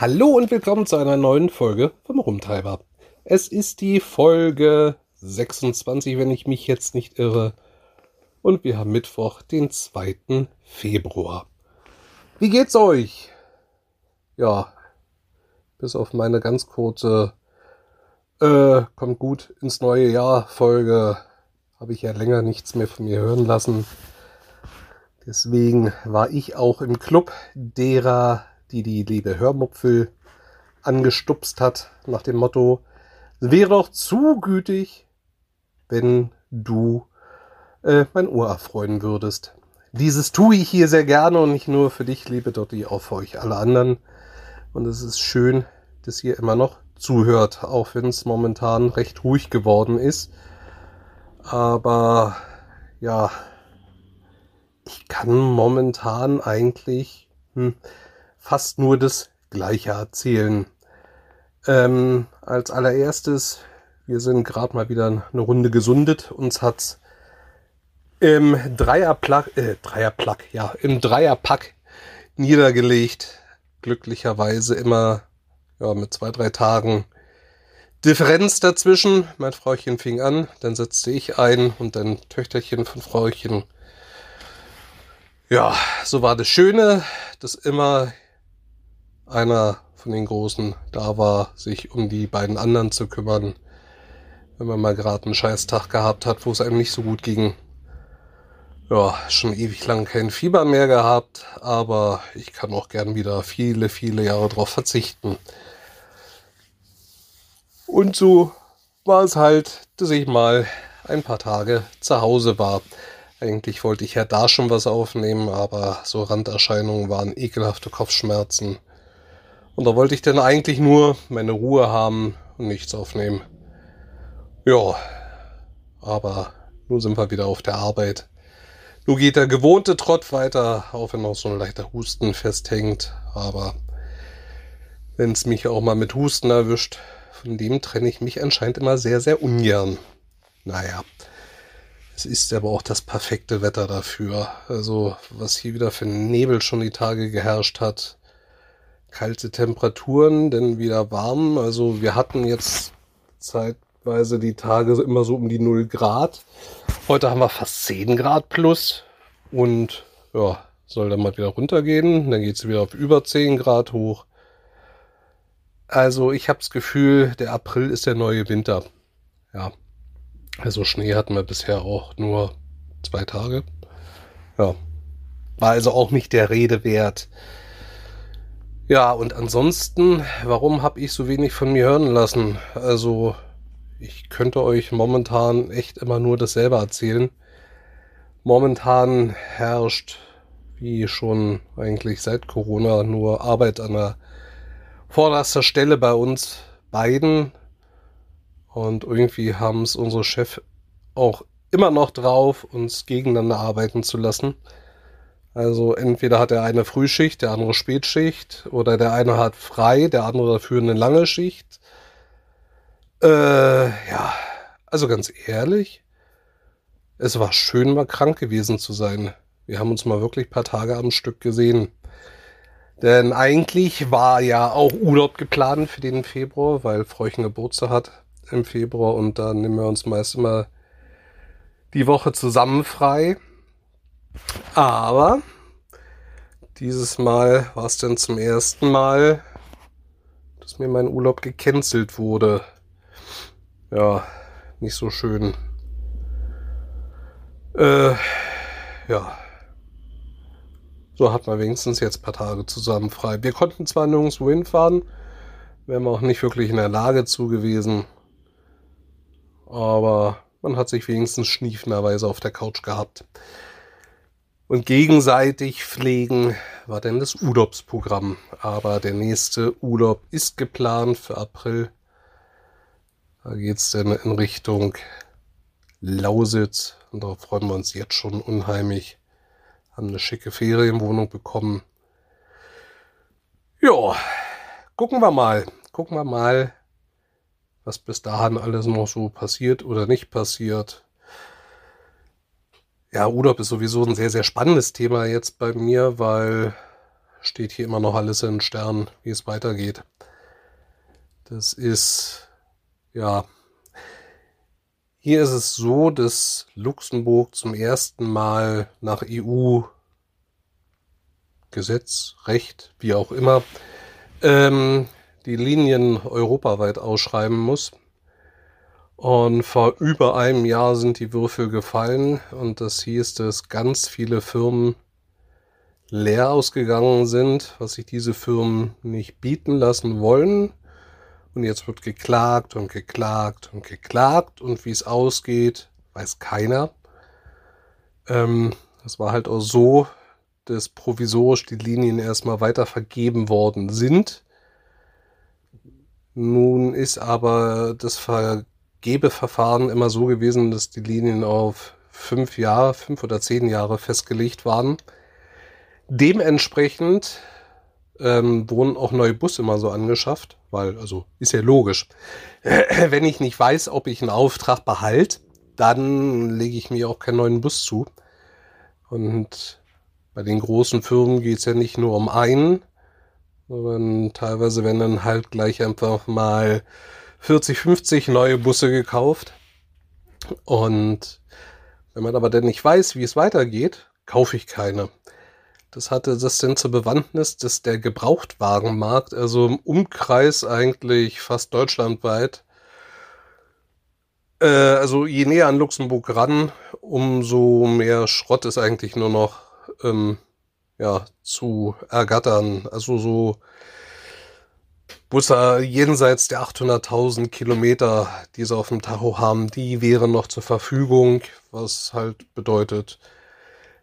Hallo und willkommen zu einer neuen Folge vom Rumtreiber. Es ist die Folge 26, wenn ich mich jetzt nicht irre. Und wir haben Mittwoch, den 2. Februar. Wie geht's euch? Ja, bis auf meine ganz kurze äh, kommt gut ins neue Jahr Folge habe ich ja länger nichts mehr von mir hören lassen. Deswegen war ich auch im Club derer, die die liebe Hörmupfel angestupst hat, nach dem Motto, wäre doch zu gütig, wenn du äh, mein Ohr erfreuen würdest. Dieses tue ich hier sehr gerne und nicht nur für dich, liebe Dotti, auch für euch alle anderen. Und es ist schön, dass ihr immer noch zuhört, auch wenn es momentan recht ruhig geworden ist. Aber ja, ich kann momentan eigentlich hm, fast nur das Gleiche erzählen. Ähm, als allererstes, wir sind gerade mal wieder eine Runde gesundet. Uns hat's im Dreierpack, äh, Dreierpack, ja, im Dreierpack niedergelegt. Glücklicherweise immer ja, mit zwei, drei Tagen Differenz dazwischen. Mein Frauchen fing an, dann setzte ich ein und dann Töchterchen von Frauchen. Ja, so war das Schöne, dass immer einer von den Großen da war, sich um die beiden anderen zu kümmern, wenn man mal gerade einen Scheißtag gehabt hat, wo es einem nicht so gut ging. Ja, schon ewig lang kein Fieber mehr gehabt, aber ich kann auch gern wieder viele, viele Jahre darauf verzichten. Und so war es halt, dass ich mal ein paar Tage zu Hause war. Eigentlich wollte ich ja da schon was aufnehmen, aber so Randerscheinungen waren ekelhafte Kopfschmerzen und da wollte ich dann eigentlich nur meine Ruhe haben und nichts aufnehmen. Ja, aber nun sind wir wieder auf der Arbeit. Nun geht der gewohnte Trott weiter, auch wenn noch so ein leichter Husten festhängt. Aber wenn es mich auch mal mit Husten erwischt, von dem trenne ich mich anscheinend immer sehr, sehr ungern. Naja, es ist aber auch das perfekte Wetter dafür. Also, was hier wieder für Nebel schon die Tage geherrscht hat, kalte Temperaturen, denn wieder warm. Also wir hatten jetzt zeitweise die Tage immer so um die 0 Grad. Heute haben wir fast 10 Grad plus und ja, soll dann mal wieder runtergehen. Dann geht es wieder auf über 10 Grad hoch. Also ich habe das Gefühl, der April ist der neue Winter. Ja, also Schnee hatten wir bisher auch nur zwei Tage. Ja, war also auch nicht der Rede wert. Ja, und ansonsten, warum habe ich so wenig von mir hören lassen? Also, ich könnte euch momentan echt immer nur dasselbe erzählen. Momentan herrscht, wie schon eigentlich seit Corona, nur Arbeit an der vorderster Stelle bei uns beiden. Und irgendwie haben es unsere Chef auch immer noch drauf, uns gegeneinander arbeiten zu lassen. Also entweder hat der eine Frühschicht, der andere Spätschicht oder der eine hat frei, der andere dafür eine lange Schicht. Äh, ja, also ganz ehrlich, es war schön, mal krank gewesen zu sein. Wir haben uns mal wirklich ein paar Tage am Stück gesehen. Denn eigentlich war ja auch Urlaub geplant für den Februar, weil Freuchen Geburtstag hat im Februar und da nehmen wir uns meist immer die Woche zusammen frei. Aber dieses Mal war es dann zum ersten Mal, dass mir mein Urlaub gecancelt wurde. Ja, nicht so schön. Äh, ja. So hat man wenigstens jetzt ein paar Tage zusammen frei. Wir konnten zwar nirgendwo hinfahren, wären wir auch nicht wirklich in der Lage zu gewesen. Aber man hat sich wenigstens schniefenderweise auf der Couch gehabt und gegenseitig pflegen war denn das Urlaubsprogramm. Aber der nächste Urlaub ist geplant für April. Da geht es dann in Richtung Lausitz und darauf freuen wir uns jetzt schon unheimlich. Haben eine schicke Ferienwohnung bekommen. Ja, gucken wir mal. Gucken wir mal, was bis dahin alles noch so passiert oder nicht passiert. Ja, Urlaub ist sowieso ein sehr, sehr spannendes Thema jetzt bei mir, weil steht hier immer noch alles in Sternen, wie es weitergeht. Das ist, ja, hier ist es so, dass Luxemburg zum ersten Mal nach EU Gesetz, Recht, wie auch immer, ähm, die Linien europaweit ausschreiben muss. Und vor über einem Jahr sind die Würfel gefallen und das hieß, dass ganz viele Firmen leer ausgegangen sind, was sich diese Firmen nicht bieten lassen wollen. Und jetzt wird geklagt und geklagt und geklagt und wie es ausgeht, weiß keiner. Ähm, das war halt auch so, dass provisorisch die Linien erstmal weiter vergeben worden sind. Nun ist aber das Vergebeverfahren immer so gewesen, dass die Linien auf fünf Jahre, fünf oder zehn Jahre festgelegt waren. Dementsprechend ähm, wurden auch neue Busse immer so angeschafft, weil, also ist ja logisch. Wenn ich nicht weiß, ob ich einen Auftrag behalte, dann lege ich mir auch keinen neuen Bus zu. Und bei den großen Firmen geht es ja nicht nur um einen, sondern teilweise werden dann halt gleich einfach mal 40, 50 neue Busse gekauft. Und wenn man aber dann nicht weiß, wie es weitergeht, kaufe ich keine. Das hatte das denn zur Bewandtnis, dass der Gebrauchtwagenmarkt, also im Umkreis eigentlich fast deutschlandweit, äh, also je näher an Luxemburg ran, umso mehr Schrott ist eigentlich nur noch ähm, ja, zu ergattern. Also so Busse jenseits der 800.000 Kilometer, die sie auf dem Tacho haben, die wären noch zur Verfügung, was halt bedeutet,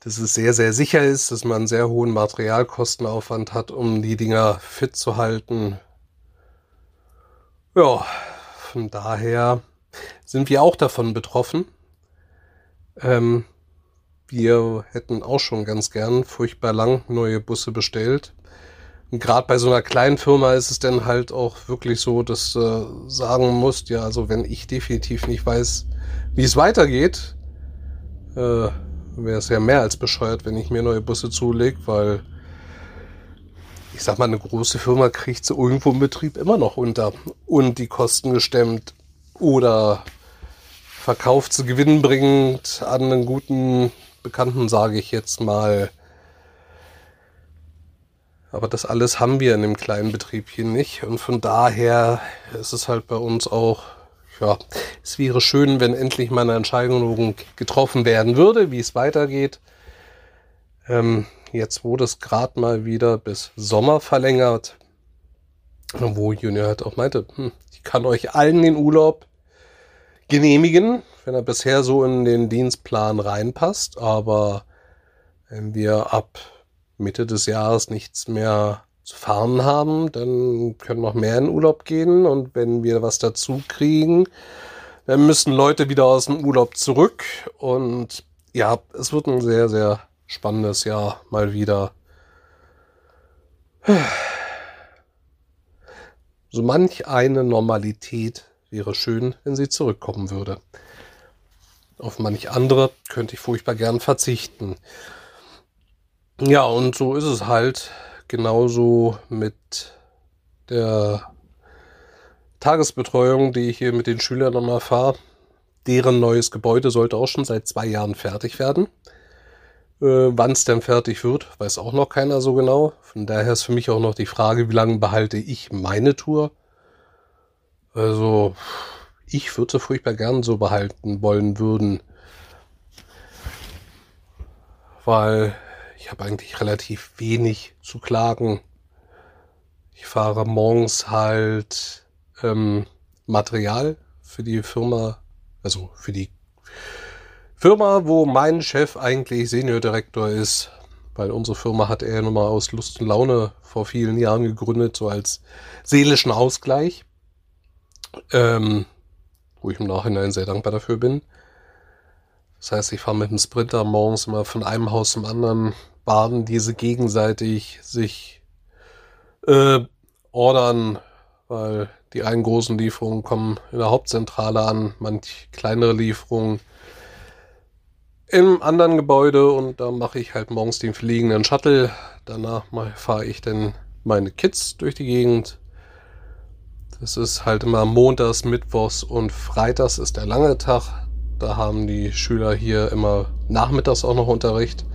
dass es sehr, sehr sicher ist, dass man einen sehr hohen Materialkostenaufwand hat, um die Dinger fit zu halten. Ja, von daher sind wir auch davon betroffen. Ähm, wir hätten auch schon ganz gern furchtbar lang neue Busse bestellt. Und gerade bei so einer kleinen Firma ist es dann halt auch wirklich so, dass du sagen musst, ja, also wenn ich definitiv nicht weiß, wie es weitergeht, äh, wäre es ja mehr als bescheuert, wenn ich mir neue Busse zulege, weil ich sag mal, eine große Firma kriegt sie irgendwo im Betrieb immer noch unter und die Kosten gestemmt oder verkauft sie gewinnbringend an einen guten Bekannten, sage ich jetzt mal. Aber das alles haben wir in dem kleinen Betrieb hier nicht. Und von daher ist es halt bei uns auch, ja, es wäre schön, wenn endlich mal eine Entscheidung getroffen werden würde, wie es weitergeht. Ähm, jetzt wurde es gerade mal wieder bis Sommer verlängert. Wo Junior halt auch meinte, hm, ich kann euch allen den Urlaub genehmigen wenn er bisher so in den Dienstplan reinpasst. Aber wenn wir ab Mitte des Jahres nichts mehr zu fahren haben, dann können noch mehr in Urlaub gehen. Und wenn wir was dazu kriegen, dann müssen Leute wieder aus dem Urlaub zurück. Und ja, es wird ein sehr, sehr spannendes Jahr mal wieder. So manch eine Normalität wäre schön, wenn sie zurückkommen würde. Auf manch andere könnte ich furchtbar gern verzichten. Ja, und so ist es halt genauso mit der Tagesbetreuung, die ich hier mit den Schülern nochmal fahre. Deren neues Gebäude sollte auch schon seit zwei Jahren fertig werden. Äh, Wann es denn fertig wird, weiß auch noch keiner so genau. Von daher ist für mich auch noch die Frage, wie lange behalte ich meine Tour. Also, ich würde sie furchtbar gern so behalten wollen würden. Weil habe eigentlich relativ wenig zu klagen. Ich fahre morgens halt ähm, Material für die Firma, also für die Firma, wo mein Chef eigentlich Seniordirektor ist, weil unsere Firma hat er nochmal aus Lust und Laune vor vielen Jahren gegründet, so als seelischen Ausgleich. Ähm, wo ich im Nachhinein sehr dankbar dafür bin. Das heißt, ich fahre mit dem Sprinter morgens immer von einem Haus zum anderen, baden diese gegenseitig sich äh, ordern, weil die einen großen Lieferungen kommen in der Hauptzentrale an, manch kleinere Lieferungen im anderen Gebäude und da mache ich halt morgens den fliegenden Shuttle. Danach fahre ich dann meine Kids durch die Gegend. Das ist halt immer montags, mittwochs und freitags ist der lange Tag. Da haben die Schüler hier immer nachmittags auch noch Unterricht.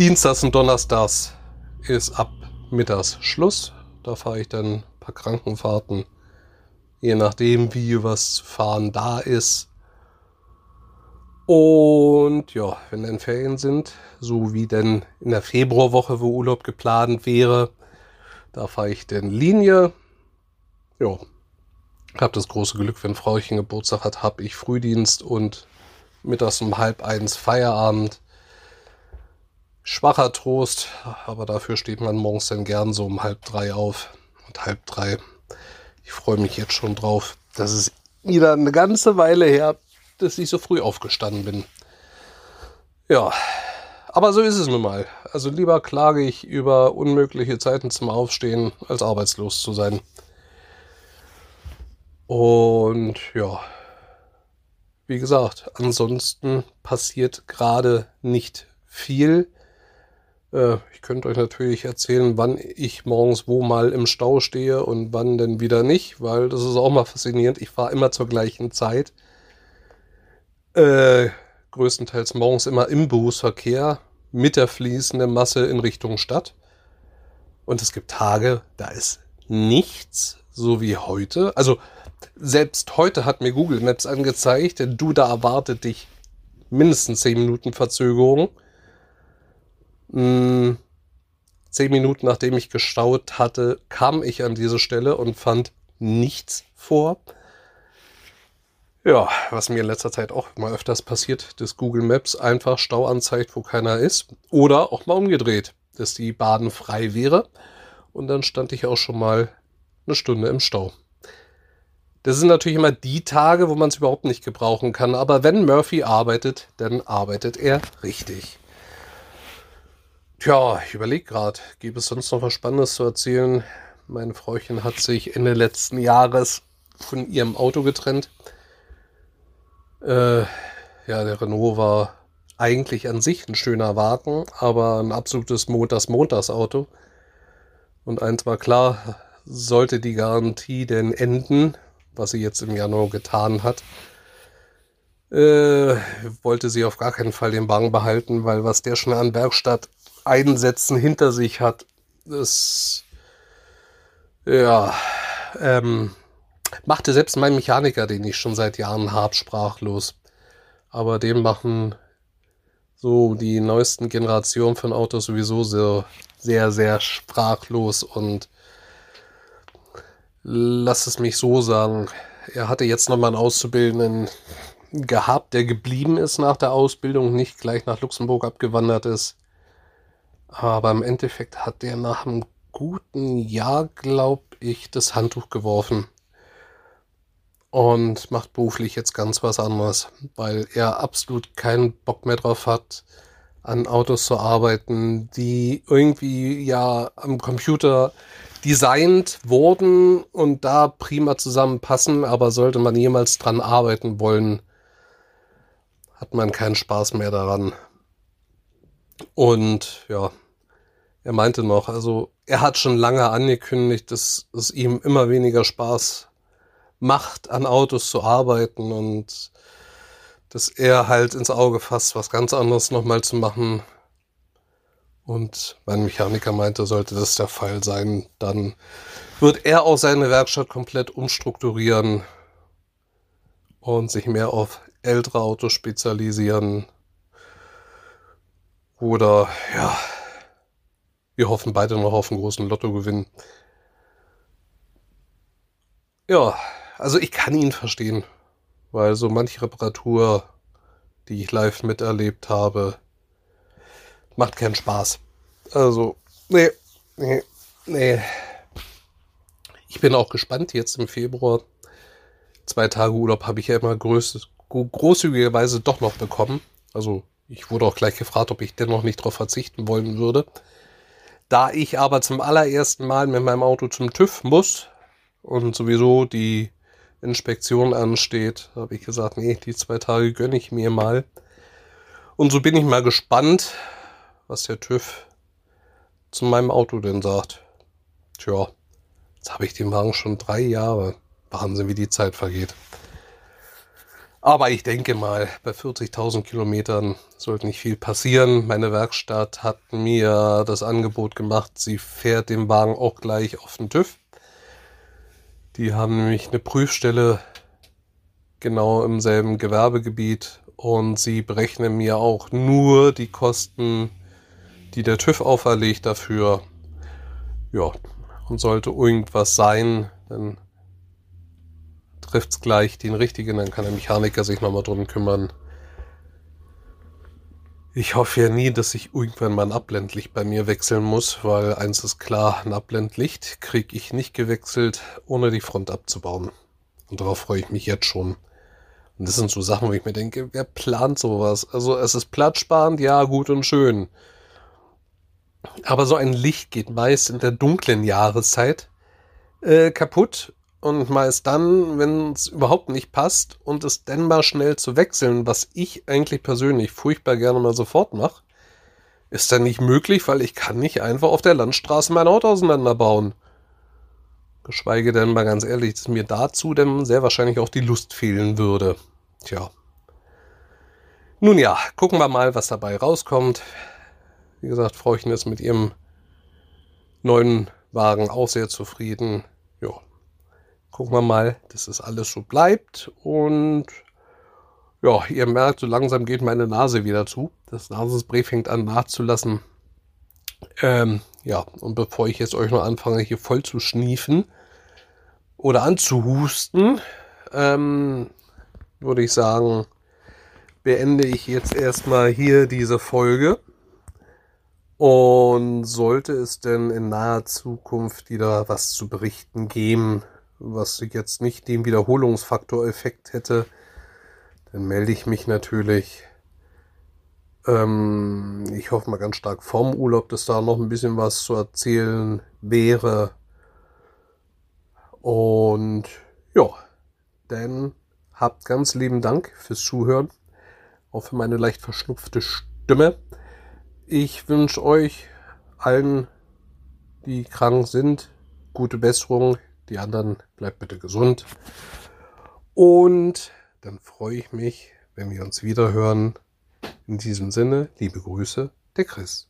Dienstags und Donnerstags ist ab mittags Schluss. Da fahre ich dann ein paar Krankenfahrten. Je nachdem, wie was zu fahren da ist. Und ja, wenn dann Ferien sind, so wie denn in der Februarwoche, wo Urlaub geplant wäre, da fahre ich dann Linie. Ja, habe das große Glück, wenn Frauchen Geburtstag hat, habe ich Frühdienst und mittags um halb eins Feierabend. Schwacher Trost, aber dafür steht man morgens dann gern so um halb drei auf und halb drei. Ich freue mich jetzt schon drauf. Das ist wieder eine ganze Weile her, dass ich so früh aufgestanden bin. Ja, aber so ist es nun mal. Also lieber klage ich über unmögliche Zeiten zum Aufstehen, als arbeitslos zu sein. Und ja, wie gesagt, ansonsten passiert gerade nicht viel. Äh, ich könnte euch natürlich erzählen, wann ich morgens wo mal im Stau stehe und wann denn wieder nicht, weil das ist auch mal faszinierend. Ich fahre immer zur gleichen Zeit. Äh, größtenteils morgens immer im Berufsverkehr mit der fließenden Masse in Richtung Stadt. Und es gibt Tage, da ist nichts, so wie heute. Also selbst heute hat mir Google Maps angezeigt, du da erwartet dich mindestens 10 Minuten Verzögerung. Hm, 10 Minuten nachdem ich gestaut hatte, kam ich an diese Stelle und fand nichts vor. Ja, was mir in letzter Zeit auch mal öfters passiert, dass Google Maps einfach Stau anzeigt, wo keiner ist. Oder auch mal umgedreht, dass die Baden frei wäre. Und dann stand ich auch schon mal eine Stunde im Stau. Das sind natürlich immer die Tage, wo man es überhaupt nicht gebrauchen kann. Aber wenn Murphy arbeitet, dann arbeitet er richtig. Tja, ich überlege gerade, gibt es sonst noch was Spannendes zu erzählen? Meine Frauchen hat sich Ende letzten Jahres von ihrem Auto getrennt. Äh, ja, der Renault war eigentlich an sich ein schöner Wagen, aber ein absolutes Montags-Montags-Auto. Und eins war klar, sollte die Garantie denn enden, was sie jetzt im Januar getan hat, äh, wollte sie auf gar keinen Fall den Wagen behalten, weil was der schon an Werkstatt Einsätzen hinter sich hat, das ja, ähm, machte selbst mein Mechaniker, den ich schon seit Jahren habe, sprachlos. Aber dem machen so die neuesten Generationen von Autos sowieso so sehr, sehr sprachlos und lass es mich so sagen. Er hatte jetzt nochmal einen Auszubildenden gehabt, der geblieben ist nach der Ausbildung, nicht gleich nach Luxemburg abgewandert ist. Aber im Endeffekt hat der nach einem guten Jahr, glaube ich, das Handtuch geworfen und macht beruflich jetzt ganz was anderes, weil er absolut keinen Bock mehr drauf hat, an Autos zu arbeiten, die irgendwie ja am Computer designt wurden und da prima zusammenpassen, aber sollte man jemals dran arbeiten wollen, hat man keinen Spaß mehr daran. Und ja, er meinte noch, also er hat schon lange angekündigt, dass es ihm immer weniger Spaß macht, an Autos zu arbeiten und dass er halt ins Auge fasst, was ganz anderes nochmal zu machen. Und mein Mechaniker meinte, sollte das der Fall sein, dann wird er auch seine Werkstatt komplett umstrukturieren und sich mehr auf ältere Autos spezialisieren. Oder ja, wir hoffen beide noch auf einen großen Lottogewinn. Ja, also ich kann ihn verstehen, weil so manche Reparatur, die ich live miterlebt habe, macht keinen Spaß. Also, nee, nee, nee. Ich bin auch gespannt jetzt im Februar. Zwei Tage Urlaub habe ich ja immer groß, großzügigerweise doch noch bekommen. Also ich wurde auch gleich gefragt, ob ich dennoch nicht darauf verzichten wollen würde. Da ich aber zum allerersten Mal mit meinem Auto zum TÜV muss und sowieso die Inspektion ansteht, habe ich gesagt, nee, die zwei Tage gönne ich mir mal. Und so bin ich mal gespannt, was der TÜV zu meinem Auto denn sagt. Tja, jetzt habe ich den Wagen schon drei Jahre. Wahnsinn, wie die Zeit vergeht. Aber ich denke mal, bei 40.000 Kilometern sollte nicht viel passieren. Meine Werkstatt hat mir das Angebot gemacht, sie fährt den Wagen auch gleich auf den TÜV. Die haben nämlich eine Prüfstelle genau im selben Gewerbegebiet und sie berechnen mir auch nur die Kosten, die der TÜV auferlegt dafür. Ja, und sollte irgendwas sein, dann trifft es gleich den richtigen, dann kann der Mechaniker sich nochmal drum kümmern. Ich hoffe ja nie, dass ich irgendwann mal ein Abblendlicht bei mir wechseln muss, weil eins ist klar, ein Abblendlicht kriege ich nicht gewechselt, ohne die Front abzubauen. Und darauf freue ich mich jetzt schon. Und das sind so Sachen, wo ich mir denke, wer plant sowas? Also es ist platzsparend, ja, gut und schön. Aber so ein Licht geht meist in der dunklen Jahreszeit äh, kaputt und meist dann, wenn es überhaupt nicht passt und es dann mal schnell zu wechseln, was ich eigentlich persönlich furchtbar gerne mal sofort mache, ist dann nicht möglich, weil ich kann nicht einfach auf der Landstraße mein Auto auseinanderbauen. Geschweige denn mal ganz ehrlich, dass mir dazu dann sehr wahrscheinlich auch die Lust fehlen würde. Tja. Nun ja, gucken wir mal, was dabei rauskommt. Wie gesagt, Frauchen ist mit ihrem neuen Wagen auch sehr zufrieden. Ja, gucken wir mal, dass das alles so bleibt. Und ja, ihr merkt, so langsam geht meine Nase wieder zu. Das Nasenspray fängt an nachzulassen. Ähm, ja, und bevor ich jetzt euch noch anfange, hier voll zu schniefen oder anzuhusten, ähm, würde ich sagen, beende ich jetzt erstmal hier diese Folge. Und sollte es denn in naher Zukunft wieder was zu berichten geben, was jetzt nicht den Wiederholungsfaktor-Effekt hätte, dann melde ich mich natürlich. Ähm, ich hoffe mal ganz stark vorm Urlaub, dass da noch ein bisschen was zu erzählen wäre. Und ja, dann Habt ganz lieben Dank fürs Zuhören, auch für meine leicht verschnupfte Stimme. Ich wünsche euch allen, die krank sind, gute Besserung. Die anderen bleibt bitte gesund. Und dann freue ich mich, wenn wir uns wieder hören. In diesem Sinne, liebe Grüße, der Chris.